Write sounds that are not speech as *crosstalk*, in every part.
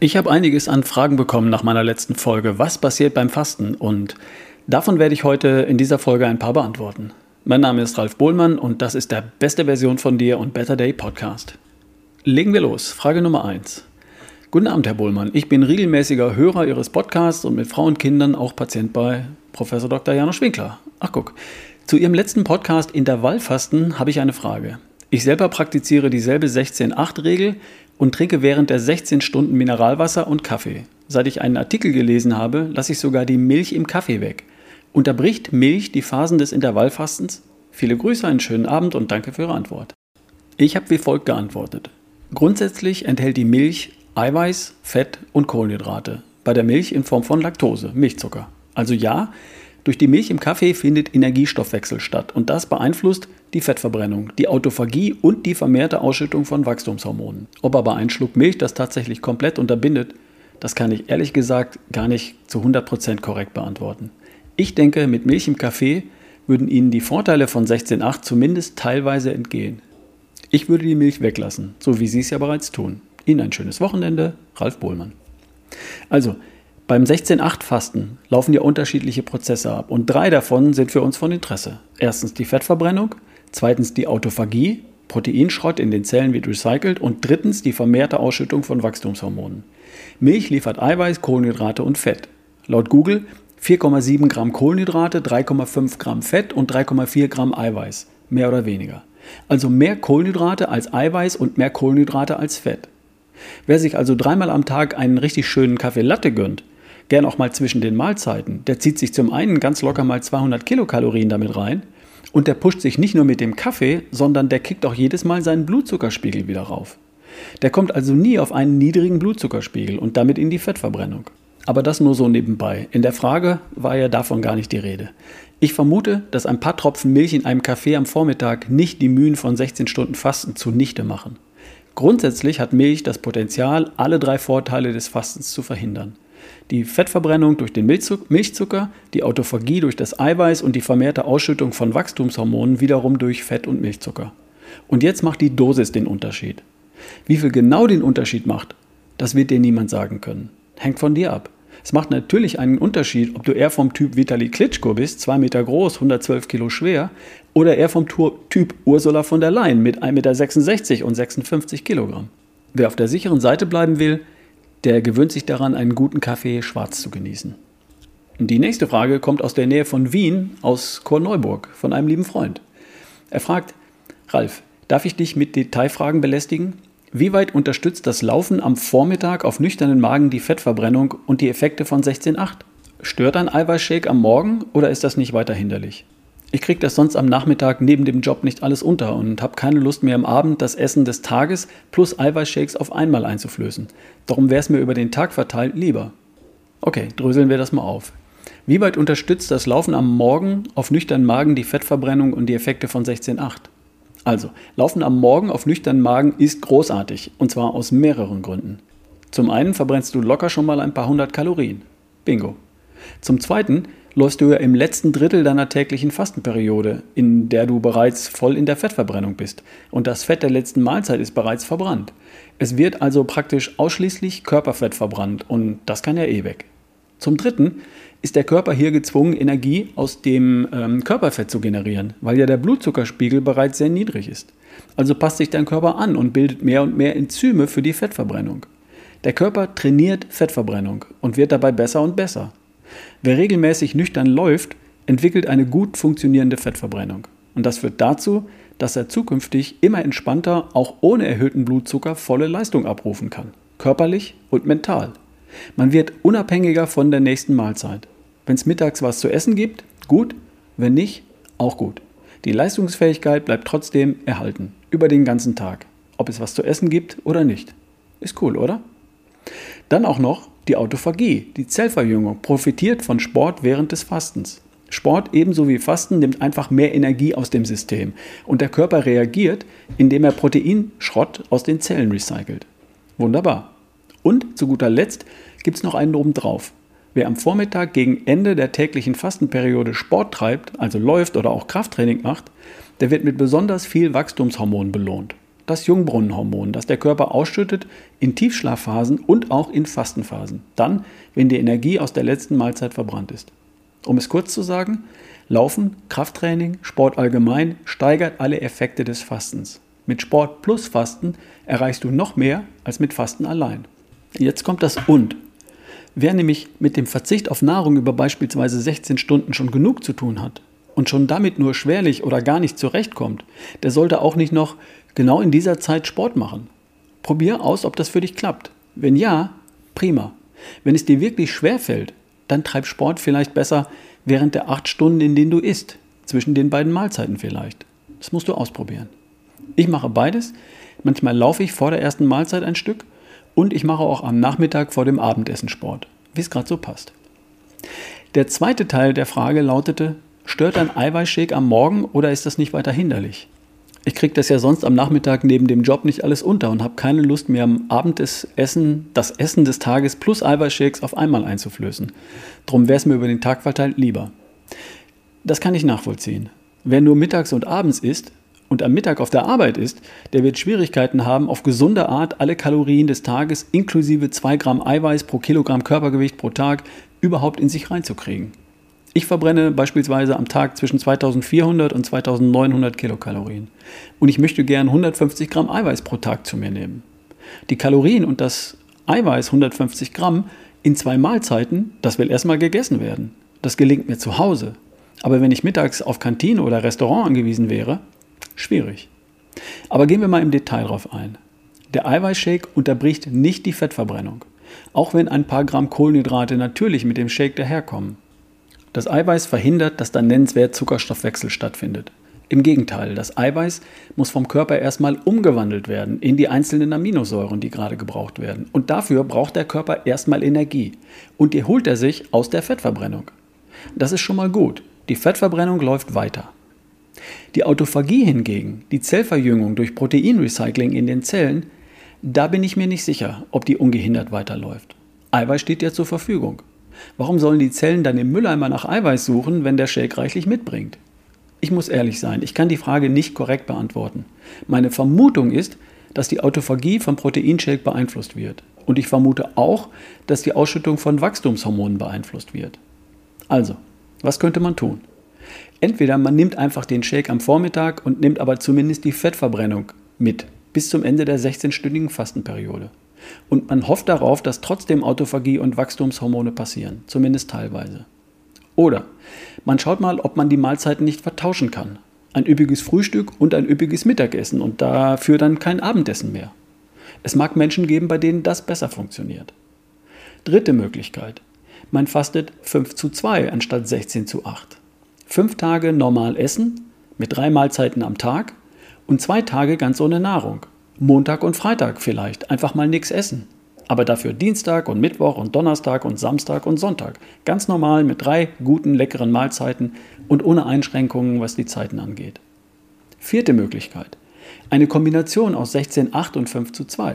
Ich habe einiges an Fragen bekommen nach meiner letzten Folge. Was passiert beim Fasten? Und davon werde ich heute in dieser Folge ein paar beantworten. Mein Name ist Ralf Bohlmann und das ist der beste Version von dir und Better Day Podcast. Legen wir los. Frage Nummer 1. Guten Abend, Herr Bohlmann. Ich bin regelmäßiger Hörer Ihres Podcasts und mit Frau und Kindern auch Patient bei Professor Dr. Janusz Winkler. Ach guck. Zu Ihrem letzten Podcast Intervallfasten habe ich eine Frage. Ich selber praktiziere dieselbe 16-8-Regel und trinke während der 16 Stunden Mineralwasser und Kaffee. Seit ich einen Artikel gelesen habe, lasse ich sogar die Milch im Kaffee weg. Unterbricht Milch die Phasen des Intervallfastens? Viele Grüße, einen schönen Abend und danke für Ihre Antwort. Ich habe wie folgt geantwortet. Grundsätzlich enthält die Milch Eiweiß, Fett und Kohlenhydrate. Bei der Milch in Form von Laktose, Milchzucker. Also ja, durch die Milch im Kaffee findet Energiestoffwechsel statt und das beeinflusst die Fettverbrennung, die Autophagie und die vermehrte Ausschüttung von Wachstumshormonen. Ob aber ein Schluck Milch das tatsächlich komplett unterbindet, das kann ich ehrlich gesagt gar nicht zu 100% korrekt beantworten. Ich denke, mit Milch im Kaffee würden Ihnen die Vorteile von 16.8 zumindest teilweise entgehen. Ich würde die Milch weglassen, so wie Sie es ja bereits tun. Ihnen ein schönes Wochenende, Ralf Bohlmann. Also, beim 16-8-Fasten laufen ja unterschiedliche Prozesse ab und drei davon sind für uns von Interesse. Erstens die Fettverbrennung, zweitens die Autophagie, Proteinschrott in den Zellen wird recycelt und drittens die vermehrte Ausschüttung von Wachstumshormonen. Milch liefert Eiweiß, Kohlenhydrate und Fett. Laut Google 4,7 Gramm Kohlenhydrate, 3,5 Gramm Fett und 3,4 Gramm Eiweiß, mehr oder weniger. Also mehr Kohlenhydrate als Eiweiß und mehr Kohlenhydrate als Fett. Wer sich also dreimal am Tag einen richtig schönen Kaffee Latte gönnt, gern auch mal zwischen den Mahlzeiten. Der zieht sich zum einen ganz locker mal 200 Kilokalorien damit rein und der pusht sich nicht nur mit dem Kaffee, sondern der kickt auch jedes Mal seinen Blutzuckerspiegel wieder rauf. Der kommt also nie auf einen niedrigen Blutzuckerspiegel und damit in die Fettverbrennung. Aber das nur so nebenbei. In der Frage war ja davon gar nicht die Rede. Ich vermute, dass ein paar Tropfen Milch in einem Kaffee am Vormittag nicht die Mühen von 16 Stunden Fasten zunichte machen. Grundsätzlich hat Milch das Potenzial, alle drei Vorteile des Fastens zu verhindern die Fettverbrennung durch den Milchzucker, die Autophagie durch das Eiweiß und die vermehrte Ausschüttung von Wachstumshormonen wiederum durch Fett und Milchzucker. Und jetzt macht die Dosis den Unterschied. Wie viel genau den Unterschied macht, das wird dir niemand sagen können. Hängt von dir ab. Es macht natürlich einen Unterschied, ob du eher vom Typ Vitali Klitschko bist, 2 Meter groß, 112 Kilo schwer, oder eher vom Typ Ursula von der Leyen mit 1,66 Meter und 56 Kilogramm. Wer auf der sicheren Seite bleiben will, der gewöhnt sich daran, einen guten Kaffee schwarz zu genießen. Und die nächste Frage kommt aus der Nähe von Wien, aus Korneuburg, von einem lieben Freund. Er fragt, Ralf, darf ich dich mit Detailfragen belästigen? Wie weit unterstützt das Laufen am Vormittag auf nüchternen Magen die Fettverbrennung und die Effekte von 16.8? Stört ein Eiweißshake am Morgen oder ist das nicht weiter hinderlich? Ich kriege das sonst am Nachmittag neben dem Job nicht alles unter und habe keine Lust mehr am Abend das Essen des Tages plus Eiweißshakes auf einmal einzuflößen. Darum wäre es mir über den Tag verteilt lieber. Okay, dröseln wir das mal auf. Wie weit unterstützt das Laufen am Morgen auf nüchternen Magen die Fettverbrennung und die Effekte von 16.8? Also, Laufen am Morgen auf nüchternen Magen ist großartig und zwar aus mehreren Gründen. Zum einen verbrennst du locker schon mal ein paar hundert Kalorien. Bingo. Zum zweiten läufst du ja im letzten Drittel deiner täglichen Fastenperiode, in der du bereits voll in der Fettverbrennung bist. Und das Fett der letzten Mahlzeit ist bereits verbrannt. Es wird also praktisch ausschließlich Körperfett verbrannt und das kann ja eh weg. Zum Dritten ist der Körper hier gezwungen, Energie aus dem ähm, Körperfett zu generieren, weil ja der Blutzuckerspiegel bereits sehr niedrig ist. Also passt sich dein Körper an und bildet mehr und mehr Enzyme für die Fettverbrennung. Der Körper trainiert Fettverbrennung und wird dabei besser und besser. Wer regelmäßig nüchtern läuft, entwickelt eine gut funktionierende Fettverbrennung. Und das führt dazu, dass er zukünftig immer entspannter, auch ohne erhöhten Blutzucker, volle Leistung abrufen kann. Körperlich und mental. Man wird unabhängiger von der nächsten Mahlzeit. Wenn es mittags was zu essen gibt, gut. Wenn nicht, auch gut. Die Leistungsfähigkeit bleibt trotzdem erhalten. Über den ganzen Tag. Ob es was zu essen gibt oder nicht. Ist cool, oder? Dann auch noch die Autophagie, die Zellverjüngung, profitiert von Sport während des Fastens. Sport ebenso wie Fasten nimmt einfach mehr Energie aus dem System und der Körper reagiert, indem er Proteinschrott aus den Zellen recycelt. Wunderbar. Und zu guter Letzt gibt es noch einen obendrauf. Wer am Vormittag gegen Ende der täglichen Fastenperiode Sport treibt, also läuft oder auch Krafttraining macht, der wird mit besonders viel Wachstumshormon belohnt. Das Jungbrunnenhormon, das der Körper ausschüttet in Tiefschlafphasen und auch in Fastenphasen, dann, wenn die Energie aus der letzten Mahlzeit verbrannt ist. Um es kurz zu sagen, Laufen, Krafttraining, Sport allgemein steigert alle Effekte des Fastens. Mit Sport plus Fasten erreichst du noch mehr als mit Fasten allein. Jetzt kommt das Und. Wer nämlich mit dem Verzicht auf Nahrung über beispielsweise 16 Stunden schon genug zu tun hat und schon damit nur schwerlich oder gar nicht zurechtkommt, der sollte auch nicht noch genau in dieser Zeit Sport machen. Probier aus, ob das für dich klappt. Wenn ja, prima. Wenn es dir wirklich schwer fällt, dann treib Sport vielleicht besser während der acht Stunden, in denen du isst. Zwischen den beiden Mahlzeiten vielleicht. Das musst du ausprobieren. Ich mache beides. Manchmal laufe ich vor der ersten Mahlzeit ein Stück und ich mache auch am Nachmittag vor dem Abendessen Sport, wie es gerade so passt. Der zweite Teil der Frage lautete, stört ein Eiweißshake am Morgen oder ist das nicht weiter hinderlich? Ich kriege das ja sonst am Nachmittag neben dem Job nicht alles unter und habe keine Lust mehr am Abend des Essen, das Essen des Tages plus Eiweißshakes auf einmal einzuflößen. Drum wäre es mir über den Tag verteilt lieber. Das kann ich nachvollziehen. Wer nur mittags und abends isst und am Mittag auf der Arbeit ist, der wird Schwierigkeiten haben, auf gesunde Art alle Kalorien des Tages inklusive 2 Gramm Eiweiß pro Kilogramm Körpergewicht pro Tag überhaupt in sich reinzukriegen. Ich verbrenne beispielsweise am Tag zwischen 2400 und 2900 Kilokalorien. Und ich möchte gern 150 Gramm Eiweiß pro Tag zu mir nehmen. Die Kalorien und das Eiweiß 150 Gramm in zwei Mahlzeiten, das will erstmal gegessen werden. Das gelingt mir zu Hause. Aber wenn ich mittags auf Kantine oder Restaurant angewiesen wäre, schwierig. Aber gehen wir mal im Detail drauf ein. Der Eiweißshake unterbricht nicht die Fettverbrennung, auch wenn ein paar Gramm Kohlenhydrate natürlich mit dem Shake daherkommen. Das Eiweiß verhindert, dass dann nennenswert Zuckerstoffwechsel stattfindet. Im Gegenteil, das Eiweiß muss vom Körper erstmal umgewandelt werden in die einzelnen Aminosäuren, die gerade gebraucht werden. Und dafür braucht der Körper erstmal Energie. Und die holt er sich aus der Fettverbrennung. Das ist schon mal gut. Die Fettverbrennung läuft weiter. Die Autophagie hingegen, die Zellverjüngung durch Proteinrecycling in den Zellen, da bin ich mir nicht sicher, ob die ungehindert weiterläuft. Eiweiß steht ja zur Verfügung. Warum sollen die Zellen dann im Mülleimer nach Eiweiß suchen, wenn der Shake reichlich mitbringt? Ich muss ehrlich sein, ich kann die Frage nicht korrekt beantworten. Meine Vermutung ist, dass die Autophagie vom Proteinshake beeinflusst wird. Und ich vermute auch, dass die Ausschüttung von Wachstumshormonen beeinflusst wird. Also, was könnte man tun? Entweder man nimmt einfach den Shake am Vormittag und nimmt aber zumindest die Fettverbrennung mit bis zum Ende der 16-stündigen Fastenperiode. Und man hofft darauf, dass trotzdem Autophagie und Wachstumshormone passieren, zumindest teilweise. Oder man schaut mal, ob man die Mahlzeiten nicht vertauschen kann. Ein üppiges Frühstück und ein üppiges Mittagessen und dafür dann kein Abendessen mehr. Es mag Menschen geben, bei denen das besser funktioniert. Dritte Möglichkeit. Man fastet 5 zu 2 anstatt 16 zu 8. Fünf Tage normal essen, mit drei Mahlzeiten am Tag und zwei Tage ganz ohne Nahrung. Montag und Freitag vielleicht einfach mal nichts essen. Aber dafür Dienstag und Mittwoch und Donnerstag und Samstag und Sonntag. Ganz normal mit drei guten, leckeren Mahlzeiten und ohne Einschränkungen, was die Zeiten angeht. Vierte Möglichkeit. Eine Kombination aus 16, 8 und 5 zu 2.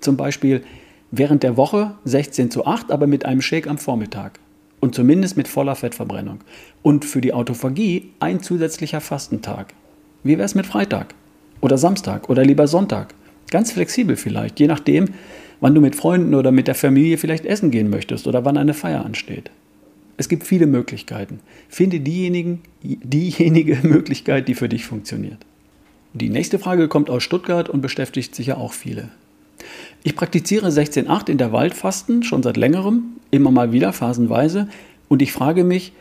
Zum Beispiel während der Woche 16 zu 8, aber mit einem Shake am Vormittag. Und zumindest mit voller Fettverbrennung. Und für die Autophagie ein zusätzlicher Fastentag. Wie wäre es mit Freitag? Oder Samstag oder lieber Sonntag? Ganz flexibel vielleicht, je nachdem, wann du mit Freunden oder mit der Familie vielleicht essen gehen möchtest oder wann eine Feier ansteht. Es gibt viele Möglichkeiten. Finde diejenigen, diejenige *laughs* Möglichkeit, die für dich funktioniert. Die nächste Frage kommt aus Stuttgart und beschäftigt sicher auch viele. Ich praktiziere 16.8 in der Waldfasten schon seit längerem, immer mal wieder phasenweise, und ich frage mich,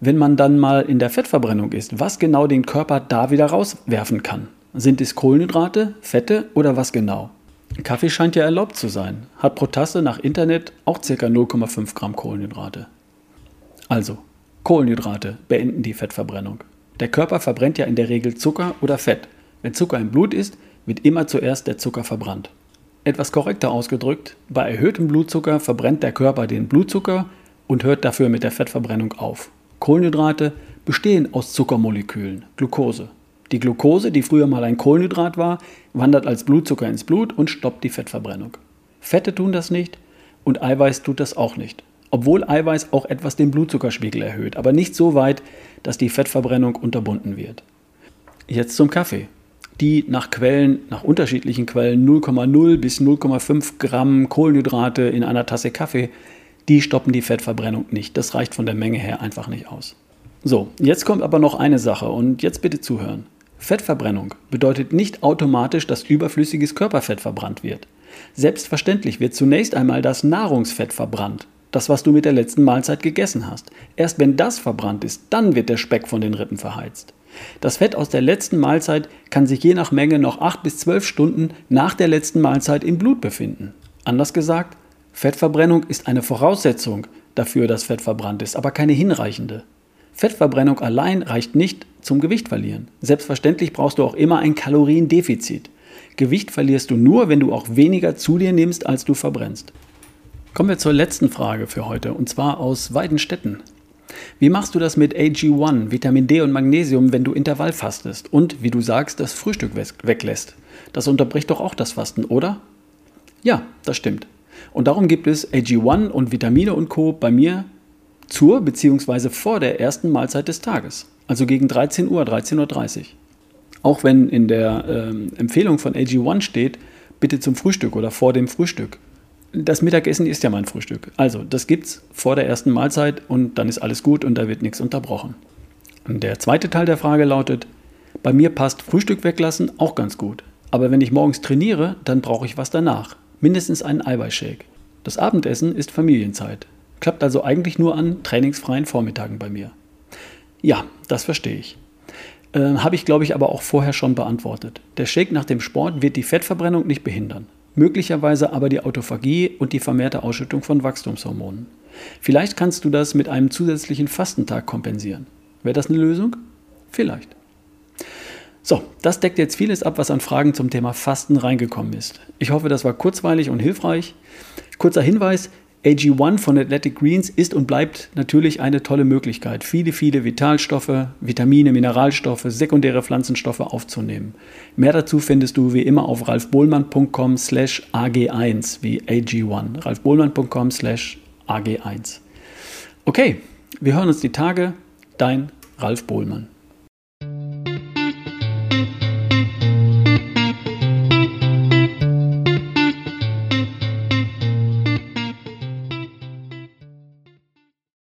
wenn man dann mal in der Fettverbrennung ist, was genau den Körper da wieder rauswerfen kann. Sind es Kohlenhydrate, Fette oder was genau? Kaffee scheint ja erlaubt zu sein, hat pro Tasse nach Internet auch ca. 0,5 Gramm Kohlenhydrate. Also, Kohlenhydrate beenden die Fettverbrennung. Der Körper verbrennt ja in der Regel Zucker oder Fett. Wenn Zucker im Blut ist, wird immer zuerst der Zucker verbrannt. Etwas korrekter ausgedrückt, bei erhöhtem Blutzucker verbrennt der Körper den Blutzucker und hört dafür mit der Fettverbrennung auf. Kohlenhydrate bestehen aus Zuckermolekülen, Glucose. Die Glucose, die früher mal ein Kohlenhydrat war, wandert als Blutzucker ins Blut und stoppt die Fettverbrennung. Fette tun das nicht und Eiweiß tut das auch nicht. Obwohl Eiweiß auch etwas den Blutzuckerspiegel erhöht, aber nicht so weit, dass die Fettverbrennung unterbunden wird. Jetzt zum Kaffee. die nach Quellen, nach unterschiedlichen Quellen 0,0 bis 0,5 Gramm Kohlenhydrate in einer Tasse Kaffee, die stoppen die Fettverbrennung nicht. Das reicht von der Menge her einfach nicht aus. So, jetzt kommt aber noch eine Sache und jetzt bitte zuhören. Fettverbrennung bedeutet nicht automatisch, dass überflüssiges Körperfett verbrannt wird. Selbstverständlich wird zunächst einmal das Nahrungsfett verbrannt, das, was du mit der letzten Mahlzeit gegessen hast. Erst wenn das verbrannt ist, dann wird der Speck von den Rippen verheizt. Das Fett aus der letzten Mahlzeit kann sich je nach Menge noch 8 bis 12 Stunden nach der letzten Mahlzeit im Blut befinden. Anders gesagt, Fettverbrennung ist eine Voraussetzung dafür, dass Fett verbrannt ist, aber keine hinreichende. Fettverbrennung allein reicht nicht zum Gewicht verlieren. Selbstverständlich brauchst du auch immer ein Kaloriendefizit. Gewicht verlierst du nur, wenn du auch weniger zu dir nimmst, als du verbrennst. Kommen wir zur letzten Frage für heute, und zwar aus Weidenstetten. Wie machst du das mit AG1, Vitamin D und Magnesium, wenn du Intervall fastest und, wie du sagst, das Frühstück weglässt? Das unterbricht doch auch das Fasten, oder? Ja, das stimmt. Und darum gibt es AG1 und Vitamine und Co. bei mir zur bzw. vor der ersten Mahlzeit des Tages, also gegen 13 Uhr, 13.30 Uhr. Auch wenn in der ähm, Empfehlung von AG1 steht, bitte zum Frühstück oder vor dem Frühstück. Das Mittagessen ist ja mein Frühstück. Also, das gibt's vor der ersten Mahlzeit und dann ist alles gut und da wird nichts unterbrochen. Und der zweite Teil der Frage lautet: Bei mir passt Frühstück weglassen auch ganz gut. Aber wenn ich morgens trainiere, dann brauche ich was danach. Mindestens einen Eiweißshake. Das Abendessen ist Familienzeit. Klappt also eigentlich nur an trainingsfreien Vormittagen bei mir. Ja, das verstehe ich. Äh, Habe ich, glaube ich, aber auch vorher schon beantwortet. Der Shake nach dem Sport wird die Fettverbrennung nicht behindern. Möglicherweise aber die Autophagie und die vermehrte Ausschüttung von Wachstumshormonen. Vielleicht kannst du das mit einem zusätzlichen Fastentag kompensieren. Wäre das eine Lösung? Vielleicht. So, das deckt jetzt vieles ab, was an Fragen zum Thema Fasten reingekommen ist. Ich hoffe, das war kurzweilig und hilfreich. Kurzer Hinweis, AG1 von Athletic Greens ist und bleibt natürlich eine tolle Möglichkeit, viele, viele Vitalstoffe, Vitamine, Mineralstoffe, sekundäre Pflanzenstoffe aufzunehmen. Mehr dazu findest du wie immer auf ralfbohlmann.com slash ag1 wie AG1. ralfbohlmann.com slash ag1. Okay, wir hören uns die Tage. Dein Ralf Bohlmann.